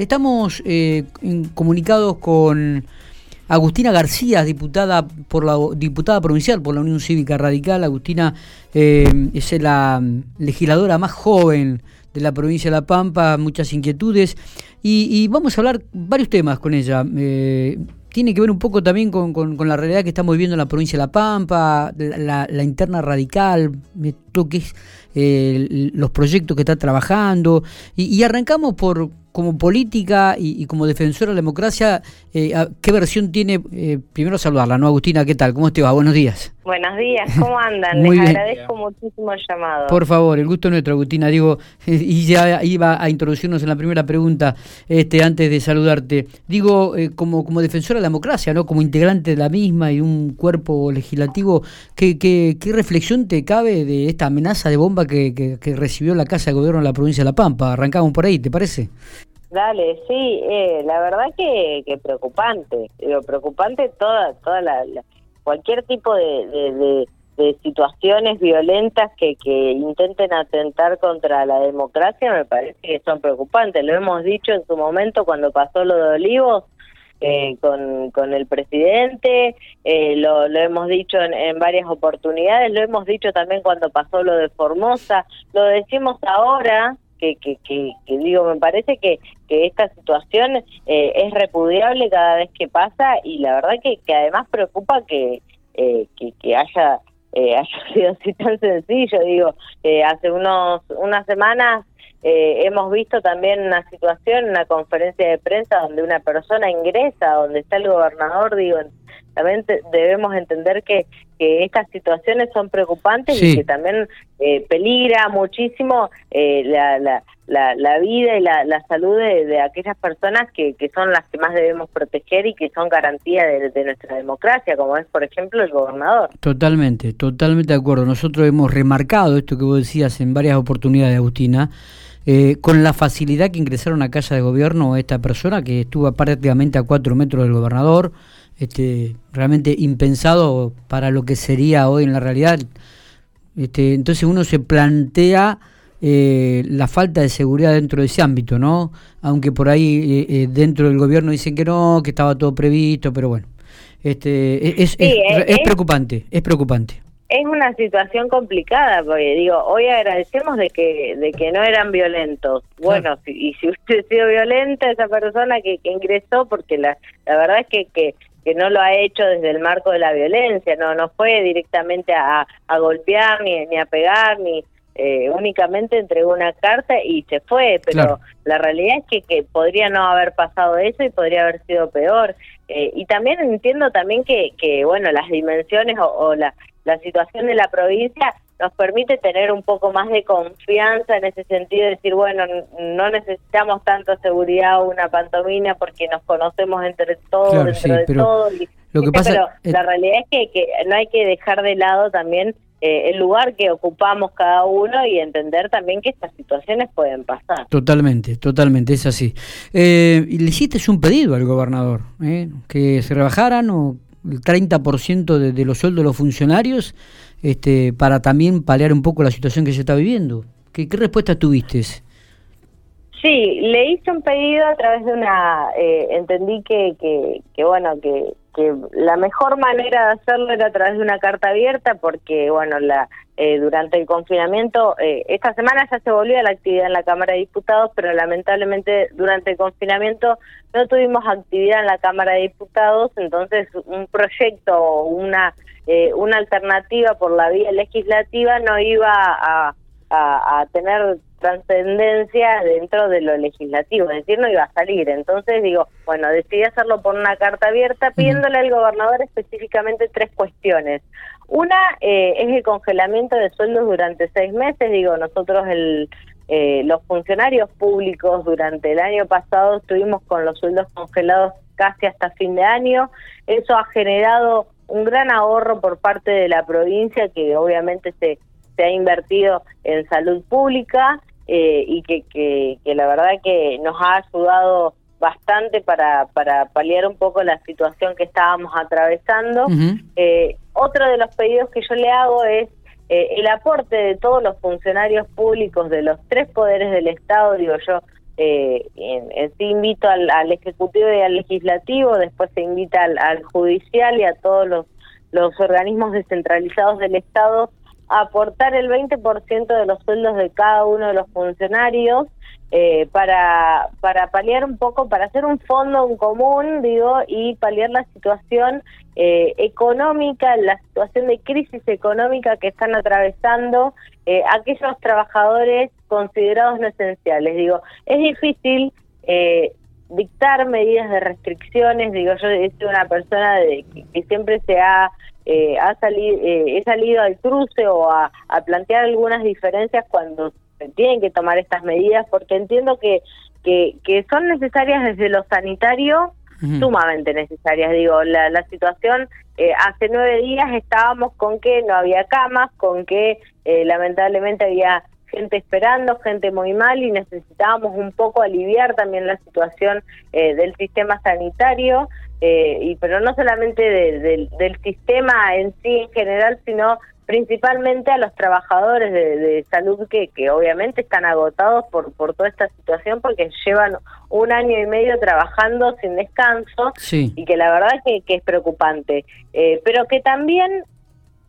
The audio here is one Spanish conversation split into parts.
Estamos eh, comunicados con Agustina García, diputada por la diputada provincial por la Unión Cívica Radical. Agustina eh, es la legisladora más joven de la provincia de La Pampa, muchas inquietudes y, vamos a hablar varios temas con ella. Eh, tiene que ver un poco también con, con, la realidad que estamos viviendo en la provincia de La Pampa, la, interna radical, lo que es eh, los proyectos que está trabajando. Y, arrancamos por como política y, como defensora de la democracia, eh, ¿qué versión tiene? Eh, primero saludarla, ¿no, Agustina? ¿Qué tal? ¿Cómo te va? Buenos días. Buenos días, ¿cómo andan? Les agradezco muchísimo el llamado. Por favor, el gusto nuestro, Agustina. Digo, y ya iba a introducirnos en la primera pregunta este antes de saludarte. Digo, como, como defensora de la democracia, ¿no? Como integrante de la misma y un cuerpo legislativo, ¿qué, qué, qué reflexión te cabe de esta amenaza de bomba que, recibió la Casa de Gobierno de la provincia de La Pampa. Arrancamos por ahí, ¿te parece? Dale, sí, eh, la verdad que, que preocupante, digo, preocupante toda, toda la, cualquier tipo de, de, situaciones violentas que, que intenten atentar contra la democracia me parece que son preocupantes. Lo hemos dicho en su momento cuando pasó lo de Olivos, eh, con, con el presidente, eh, lo, lo hemos dicho en, varias oportunidades, lo hemos dicho también cuando pasó lo de Formosa, lo decimos ahora, que, que, que, digo, me parece que, que esta situación eh, es repudiable cada vez que pasa y la verdad que, que además preocupa que, que, que haya haya sido así tan sencillo. Digo, hace unos unas semanas eh, hemos visto también una situación, una conferencia de prensa donde una persona ingresa, donde está el gobernador, digo, también debemos entender que, que estas situaciones son preocupantes y que también eh, peligra muchísimo eh, la, la, la, vida y la, la salud de, aquellas personas que, que son las que más debemos proteger y que son garantía de, de, nuestra democracia, como es, por ejemplo, el gobernador. Totalmente, totalmente de acuerdo. Nosotros hemos remarcado esto que vos decías en varias oportunidades, Agustina, eh, con la facilidad que ingresaron a casa de gobierno esta persona que estuvo prácticamente a cuatro metros del gobernador, este, realmente impensado para lo que sería hoy en la realidad. Este, entonces uno se plantea eh, la falta de seguridad dentro de ese ámbito, ¿no? Aunque por ahí eh, dentro del gobierno dicen que no, que estaba todo previsto, pero bueno, este, es, es preocupante, es preocupante es una situación complicada porque digo hoy agradecemos de que de que no eran violentos. Bueno y si ha sido violenta esa persona que, que ingresó porque la la verdad es que, que que no lo ha hecho desde el marco de la violencia no no fue directamente a, a golpear ni, ni a pegar ni eh, únicamente entregó una carta y se fue, pero la realidad es que, que podría no haber pasado eso y podría haber sido peor. Eh, y también entiendo también que, que bueno, las dimensiones o, o la, la situación de la provincia nos permite tener un poco más de confianza en ese sentido, de decir, bueno, no necesitamos tanto seguridad o una pantomina porque nos conocemos entre todos, dentro de todo. lo que pasa, pero la realidad es que, que, no hay que dejar de lado también eh, el lugar que ocupamos cada uno y entender también que estas situaciones pueden pasar. Totalmente, totalmente, es así. Eh, ¿Le hiciste un pedido al gobernador? Eh, ¿Que se rebajaran o el 30% de, de los sueldos de los funcionarios este, para también paliar un poco la situación que se está viviendo. ¿Qué, qué respuesta tuviste? Sí, le hice un pedido a través de una, eh, entendí que, que, que, bueno, que, que la mejor manera de hacerlo era a través de una carta abierta porque, bueno, la eh, durante el confinamiento, eh, esta semana ya se volvió a la actividad en la Cámara de Diputados, pero lamentablemente durante el confinamiento no tuvimos actividad en la Cámara de Diputados, entonces un proyecto o una, una alternativa por la vía legislativa no iba a a, tener trascendencia dentro de lo legislativo, es decir, no iba a salir. Entonces digo, bueno, decidí hacerlo por una carta abierta pidiéndole al gobernador específicamente tres cuestiones. Una eh, es el congelamiento de sueldos durante seis meses, digo, nosotros el, eh, los funcionarios públicos durante el año pasado estuvimos con los sueldos congelados casi hasta fin de año, eso ha generado un gran ahorro por parte de la provincia que obviamente se se ha invertido en salud pública eh, y que, que, la verdad que nos ha ayudado bastante para, para paliar un poco la situación que estábamos atravesando. eh, otro de los pedidos que yo le hago es eh, el aporte de todos los funcionarios públicos de los tres poderes del Estado, digo yo, eh, en, sí invito al, Ejecutivo y al Legislativo, después se invita al, Judicial y a todos los, los organismos descentralizados del Estado aportar el 20% de los sueldos de cada uno de los funcionarios eh, para, para paliar un poco, para hacer un fondo en común, digo, y paliar la situación eh, económica, la situación de crisis económica que están atravesando eh, aquellos trabajadores considerados no esenciales. Digo, es difícil dictar medidas de restricciones, digo, yo soy una persona de, que, siempre se ha, ha salido, he salido al cruce o a, a plantear algunas diferencias cuando tienen que tomar estas medidas porque entiendo que, que, que son necesarias desde lo sanitario, sumamente necesarias. Digo, la, la situación, eh, hace nueve días estábamos con que no había camas, con que eh, lamentablemente había gente esperando, gente muy mal y necesitábamos un poco aliviar también la situación eh, del sistema sanitario, y pero no solamente del sistema en sí en general, sino principalmente a los trabajadores de, salud que, que, obviamente están agotados por, por toda esta situación porque llevan un año y medio trabajando sin descanso y que la verdad que, que es preocupante, eh, pero que también eh,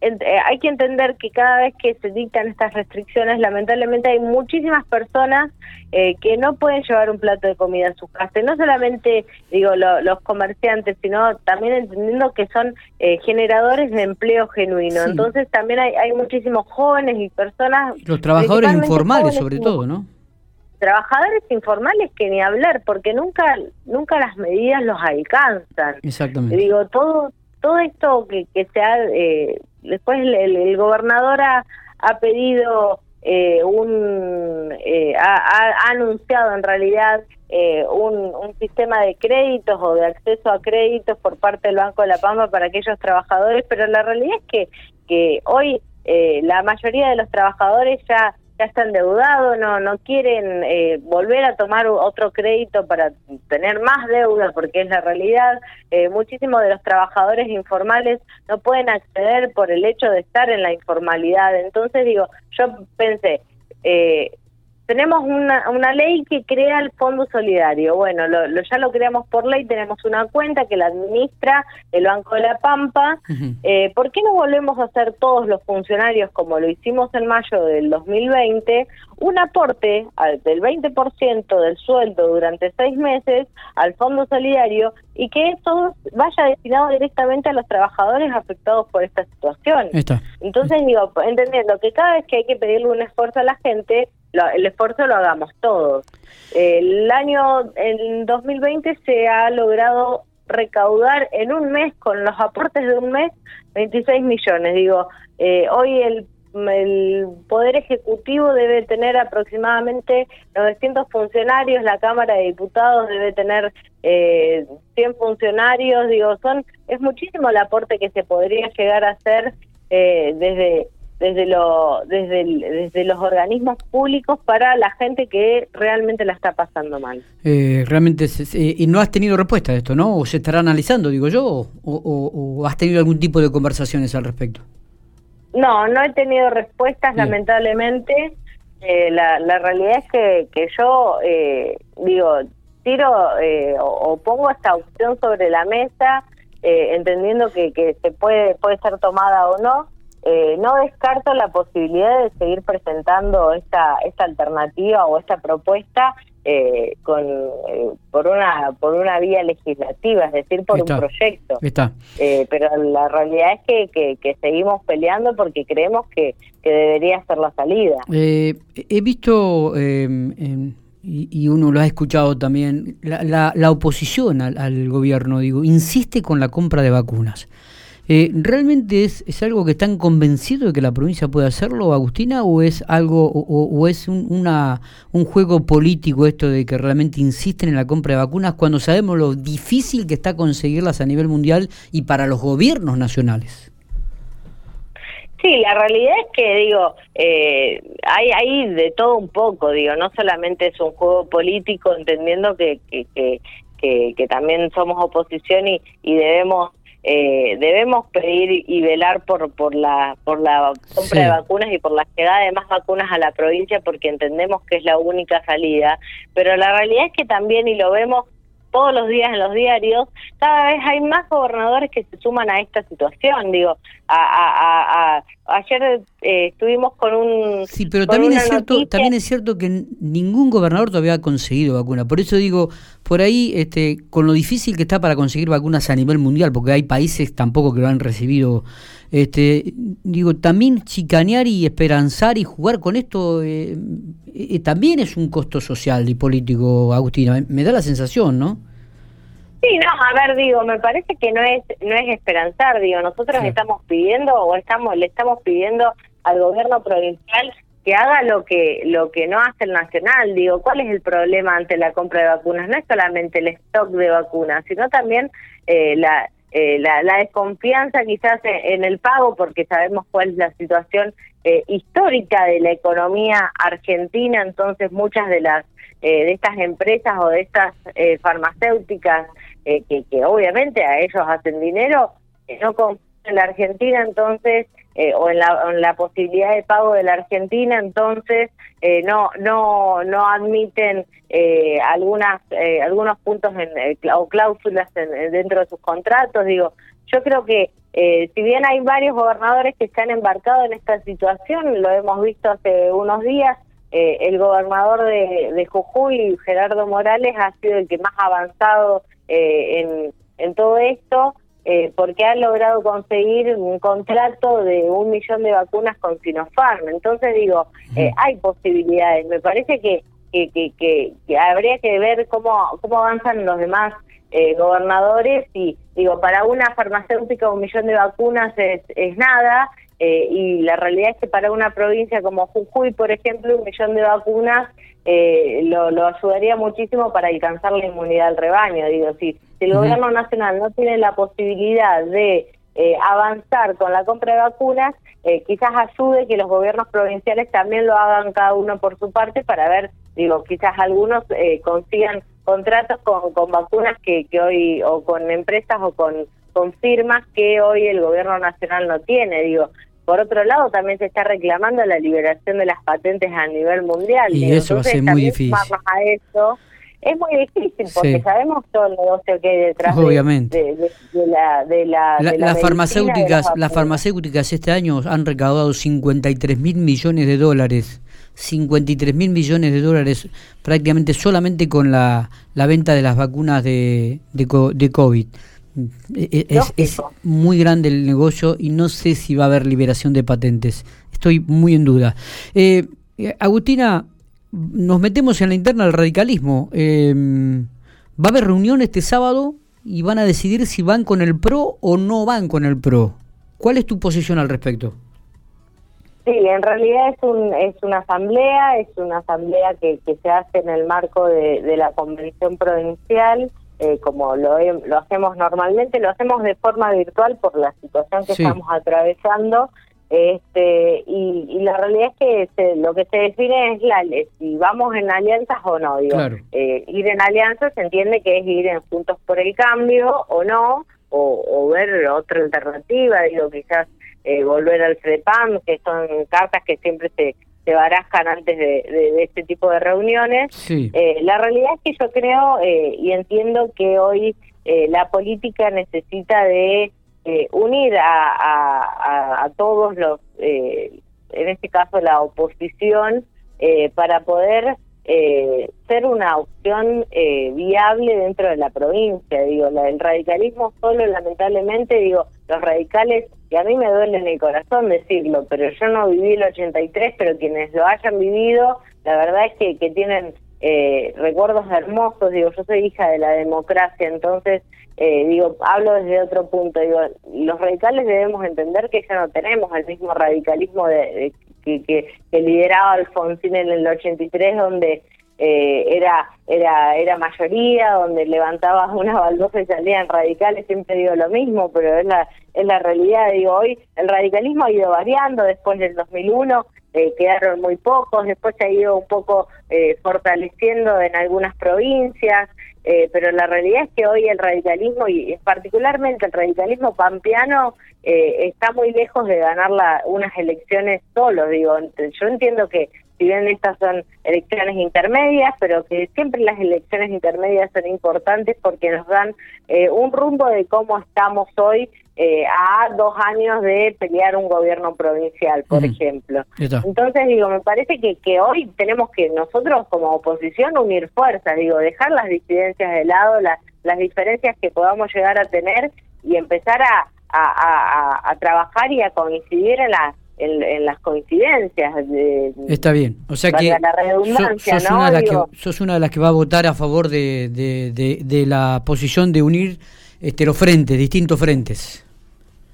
hay que entender que cada vez que se dictan estas restricciones, lamentablemente hay muchísimas personas eh, que no pueden llevar un plato de comida a sus casas. No solamente, digo, los comerciantes, sino también entendiendo que son eh, generadores de empleo genuino. Entonces también hay, hay muchísimos jóvenes y personas... Los trabajadores informales sobre todo, ¿no? Trabajadores informales que ni hablar, porque nunca nunca las medidas los alcanzan. Exactamente. Digo, todo todo esto que, que se ha eh, después el, gobernador ha, ha pedido eh, un eh, ha, anunciado en realidad eh, un, un, sistema de créditos o de acceso a créditos por parte del Banco de la Pampa para aquellos trabajadores, pero la realidad es que que hoy la mayoría de los trabajadores ya ya están endeudados, no, no quieren eh, volver a tomar otro crédito para tener más deuda, porque es la realidad. Eh, muchísimos de los trabajadores informales no pueden acceder por el hecho de estar en la informalidad. Entonces, digo, yo pensé, eh, tenemos una, una ley que crea el Fondo Solidario. Bueno, lo, ya lo creamos por ley, tenemos una cuenta que la administra el Banco de la Pampa. eh, ¿Por qué no volvemos a hacer todos los funcionarios, como lo hicimos en mayo del 2020, un aporte al, del 20% del sueldo durante seis meses al Fondo Solidario y que eso vaya destinado directamente a los trabajadores afectados por esta situación? Entonces, digo, entendiendo que cada vez que hay que pedirle un esfuerzo a la gente, el esfuerzo lo hagamos todos. El año, en 2020 se ha logrado recaudar en un mes, con los aportes de un mes, 26 millones. Digo, eh, hoy el, el Poder Ejecutivo debe tener aproximadamente 900 funcionarios, la Cámara de Diputados debe tener eh, 100 funcionarios. Digo, son es muchísimo el aporte que se podría llegar a hacer eh, desde desde, lo, desde, desde los organismos públicos para la gente que realmente la está pasando mal. Eh, realmente, y no has tenido respuesta a esto, ¿no? ¿O se estará analizando, digo yo, o, o, has tenido algún tipo de conversaciones al respecto? No, no he tenido respuestas, lamentablemente. Eh, la, la realidad es que, que yo, eh, digo, tiro eh, o, pongo esta opción sobre la mesa, entendiendo que, que se puede, puede ser tomada o no eh, no descarto la posibilidad de seguir presentando esta esta alternativa o esta propuesta eh, con eh, por una por una vía legislativa, es decir, por un proyecto. pero la realidad es que, que, seguimos peleando porque creemos que, que debería ser la salida. he visto y, uno lo ha escuchado también la, la, oposición al, al gobierno, digo, insiste con la compra de vacunas. Eh, ¿Realmente es, es algo que están convencidos de que la provincia puede hacerlo, Agustina, o es algo o, es un, una, un juego político esto de que realmente insisten en la compra de vacunas cuando sabemos lo difícil que está conseguirlas a nivel mundial y para los gobiernos nacionales? Sí, la realidad es que digo, eh, hay, hay de todo un poco, digo, no solamente es un juego político, entendiendo que, que, que, que, también somos oposición y, y debemos eh, debemos pedir y velar por por la por la compra de vacunas y por la llegada de más vacunas a la provincia porque entendemos que es la única salida pero la realidad es que también y lo vemos todos los días en los diarios, cada vez hay más gobernadores que se suman a esta situación. Digo, a, ayer eh, estuvimos con un... Sí, pero también es, cierto, también es cierto que ningún gobernador todavía ha conseguido vacuna. Por eso digo, por ahí, este, con lo difícil que está para conseguir vacunas a nivel mundial, porque hay países tampoco que lo han recibido, este, digo, también chicanear y esperanzar y jugar con esto eh, eh, también es un costo social y político, Agustina. Me da la sensación, ¿no? Sí, no, a ver, digo, me parece que no es no es esperanzar, digo, nosotros estamos pidiendo o estamos le estamos pidiendo al gobierno provincial que haga lo que lo que no hace el nacional, digo, ¿cuál es el problema ante la compra de vacunas? No es solamente el stock de vacunas, sino también eh, la, eh, la, la desconfianza quizás en, el pago, porque sabemos cuál es la situación eh, histórica de la economía argentina, entonces muchas de las eh, de estas empresas o de estas eh, farmacéuticas eh, que, que, obviamente a ellos hacen dinero, no confían en la Argentina, entonces, o en la, en posibilidad de pago de la Argentina, entonces no no no admiten algunas algunos puntos en, o cláusulas dentro de sus contratos. Digo, yo creo que si bien hay varios gobernadores que se han embarcado en esta situación, lo hemos visto hace unos días, eh, el gobernador de, de, Jujuy, Gerardo Morales, ha sido el que más avanzado eh, en, en, todo esto, eh, porque ha logrado conseguir un contrato de un millón de vacunas con Sinopharm. Entonces digo, hay posibilidades. Me parece que, que, que, habría que ver cómo, cómo avanzan los demás gobernadores y digo, para una farmacéutica un millón de vacunas es, es nada eh, y la realidad es que para una provincia como Jujuy, por ejemplo, un millón de vacunas eh, lo, lo, ayudaría muchísimo para alcanzar la inmunidad del rebaño. Digo, si, el gobierno nacional no tiene la posibilidad de eh, avanzar con la compra de vacunas, quizás ayude que los gobiernos provinciales también lo hagan cada uno por su parte para ver, digo, quizás algunos consigan contratos con, con vacunas que, que hoy, o con empresas o con con firmas que hoy el gobierno nacional no tiene. Digo, por otro lado, también se está reclamando la liberación de las patentes a nivel mundial. Y eso va a ser muy difícil. A eso, es muy difícil porque sabemos todo el negocio que hay detrás Obviamente. De, la, de la, las farmacéuticas las farmacéuticas este año han recaudado 53 mil millones de dólares 53 mil millones de dólares prácticamente solamente con la, la venta de las vacunas de, de, de COVID e, e, es, muy grande el negocio y no sé si va a haber liberación de patentes. Estoy muy en duda. Eh, Agustina, nos metemos en la interna del radicalismo. Em, va a haber reunión este sábado y van a decidir si van con el PRO o no van con el PRO. ¿Cuál es tu posición al respecto? Sí, en realidad es, un, es una asamblea, es una asamblea que, que se hace en el marco de, de la convención provincial eh, como lo, lo hacemos normalmente, lo hacemos de forma virtual por la situación que estamos atravesando. Este, y, la realidad es que lo que se define es la, si vamos en alianzas o no. Digo, eh, ir en alianzas se entiende que es ir en Juntos por el Cambio o no, o, ver otra alternativa, digo, quizás eh, volver al FREPAM, que son cartas que siempre se, se barajan antes de, este tipo de reuniones. Eh, la realidad es que yo creo eh, y entiendo que hoy eh, la política necesita de unir a, a, todos los, en este caso la oposición, para poder ser una opción viable dentro de la provincia. Digo, la, el radicalismo solo, lamentablemente, digo, los radicales y a mí me duele en el corazón decirlo, pero yo no viví el 83, pero quienes lo hayan vivido, la verdad es que, que tienen eh, recuerdos hermosos, digo, yo soy hija de la democracia, entonces, eh, digo, hablo desde otro punto, digo, los radicales debemos entender que ya no tenemos el mismo radicalismo de, que, que, lideraba Alfonsín en el 83, donde eh, era era era mayoría, donde levantabas una baldosa y salían radicales, siempre digo lo mismo, pero es la, es la realidad, digo, hoy el radicalismo ha ido variando después del 2001, eh, quedaron muy pocos, después se ha ido un poco eh, fortaleciendo en algunas provincias, eh, pero la realidad es que hoy el radicalismo, y particularmente el radicalismo pampeano, está muy lejos de ganar la, unas elecciones solos. Digo, yo entiendo que si bien estas son elecciones intermedias, pero que siempre las elecciones intermedias son importantes porque nos dan eh, un rumbo de cómo estamos hoy eh, a dos años de pelear un gobierno provincial, por ejemplo. Entonces, digo, me parece que, que hoy tenemos que nosotros como oposición unir fuerzas, digo, dejar las disidencias de lado, las, las diferencias que podamos llegar a tener y empezar a, a, a trabajar y a coincidir en las en, las coincidencias. De, Está bien, o sea que, sos, una de las que una de las que va a votar a favor de, de, de, la posición de unir este, los frentes, distintos frentes.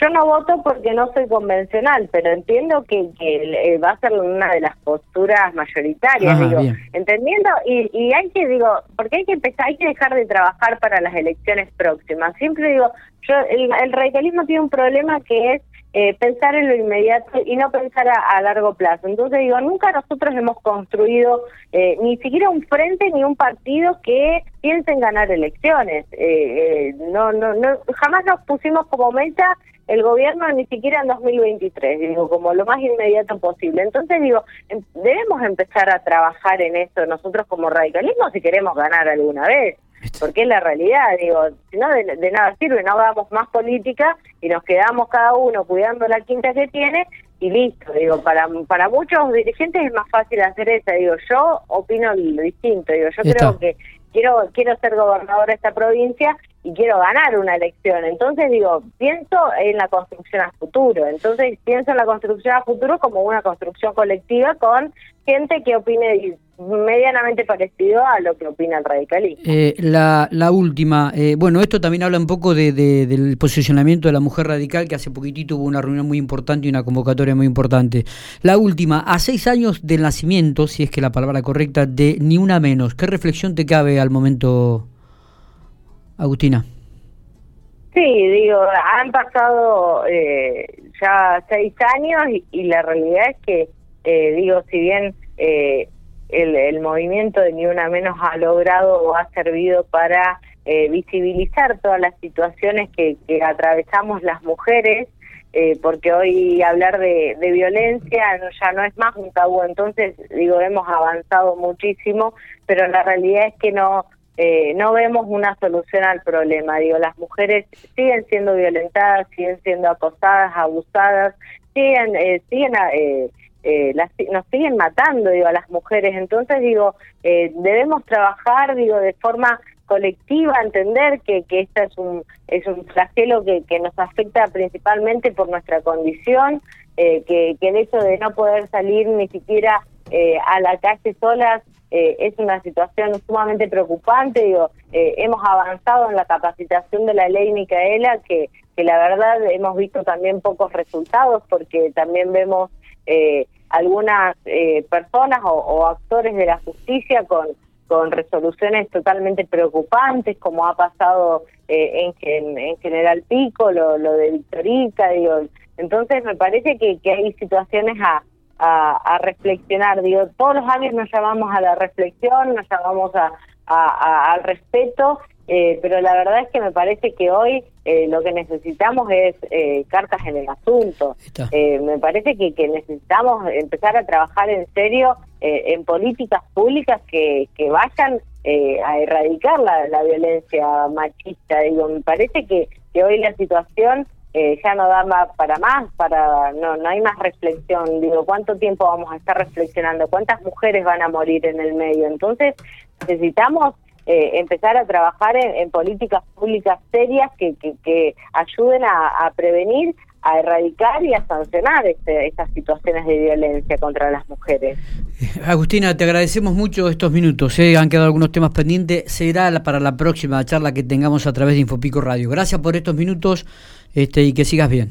Yo no voto porque no soy convencional, pero entiendo que, que eh, va a ser una de las posturas mayoritarias, digo, entendiendo y, y hay que digo, porque hay que empezar, hay que dejar de trabajar para las elecciones próximas. Siempre digo, yo el, el radicalismo tiene un problema que es eh, pensar en lo inmediato y no pensar a, largo plazo. Entonces digo, nunca nosotros hemos construido eh, ni siquiera un frente ni un partido que piense en ganar elecciones. Eh, no, no, no, jamás nos pusimos como meta el gobierno ni siquiera en 2023, digo, como lo más inmediato posible. Entonces digo, em, debemos empezar a trabajar en eso nosotros como radicalismo si queremos ganar alguna vez porque es la realidad, digo, si no de, nada sirve, no hagamos más política y nos quedamos cada uno cuidando la quinta que tiene y listo, digo, para para muchos dirigentes es más fácil hacer eso, digo, yo opino lo distinto, digo, yo creo que quiero quiero ser gobernador de esta provincia y quiero ganar una elección. Entonces digo, pienso en la construcción a futuro. Entonces pienso en la construcción a futuro como una construcción colectiva con gente que opine medianamente parecido a lo que opina el radicalismo. Eh, la, la última, eh, bueno, esto también habla un poco de, del posicionamiento de la mujer radical, que hace poquitito hubo una reunión muy importante y una convocatoria muy importante. La última, a seis años del nacimiento, si es que la palabra correcta, de Ni Una Menos, ¿qué reflexión te cabe al momento, Agustina? Sí, digo, han pasado eh, ya seis años y, la realidad es que, digo, si bien... Eh, el, movimiento de Ni Una Menos ha logrado o ha servido para eh, visibilizar todas las situaciones que, atravesamos las mujeres, eh, porque hoy hablar de, violencia ya no es más un tabú, entonces digo, hemos avanzado muchísimo, pero la realidad es que no... Eh, no vemos una solución al problema. Digo, las mujeres siguen siendo violentadas, siguen siendo acosadas, abusadas, siguen, siguen eh, las, nos siguen matando, digo, a las mujeres. Entonces, digo, eh, debemos trabajar, digo, de forma colectiva, entender que, que este es un, es un flagelo que, que nos afecta principalmente por nuestra condición, eh, que, que el hecho de no poder salir ni siquiera eh, a la calle solas eh, es una situación sumamente preocupante. Digo, eh, hemos avanzado en la capacitación de la ley Micaela, que, que la verdad hemos visto también pocos resultados, porque también vemos eh, algunas eh, personas o, actores de la justicia con, con resoluciones totalmente preocupantes, como ha pasado eh, en, en, General Pico, lo, lo de Victorica, digo. Entonces me parece que, que hay situaciones a, a, reflexionar, digo, todos los años nos llamamos a la reflexión, nos llamamos a, al respeto eh, pero la verdad es que me parece que hoy eh, lo que necesitamos es eh, cartas en el asunto. me parece que, que, necesitamos empezar a trabajar en serio en políticas públicas que, que vayan a erradicar la, la, violencia machista. Digo, me parece que, que hoy la situación ya no da más para más, para no no hay más reflexión. Digo, ¿cuánto tiempo vamos a estar reflexionando? ¿Cuántas mujeres van a morir en el medio? Entonces necesitamos eh, empezar a trabajar en, políticas públicas serias que, que, ayuden a, prevenir, a erradicar y a sancionar este, estas situaciones de violencia contra las mujeres. Eh, Agustina, te agradecemos mucho estos minutos. ¿eh? Han quedado algunos temas pendientes. Será para la próxima charla que tengamos a través de Infopico Radio. Gracias por estos minutos este, y que sigas bien.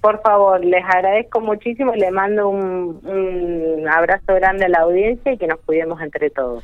Por favor, les agradezco muchísimo y le mando un, un abrazo grande a la audiencia y que nos cuidemos entre todos.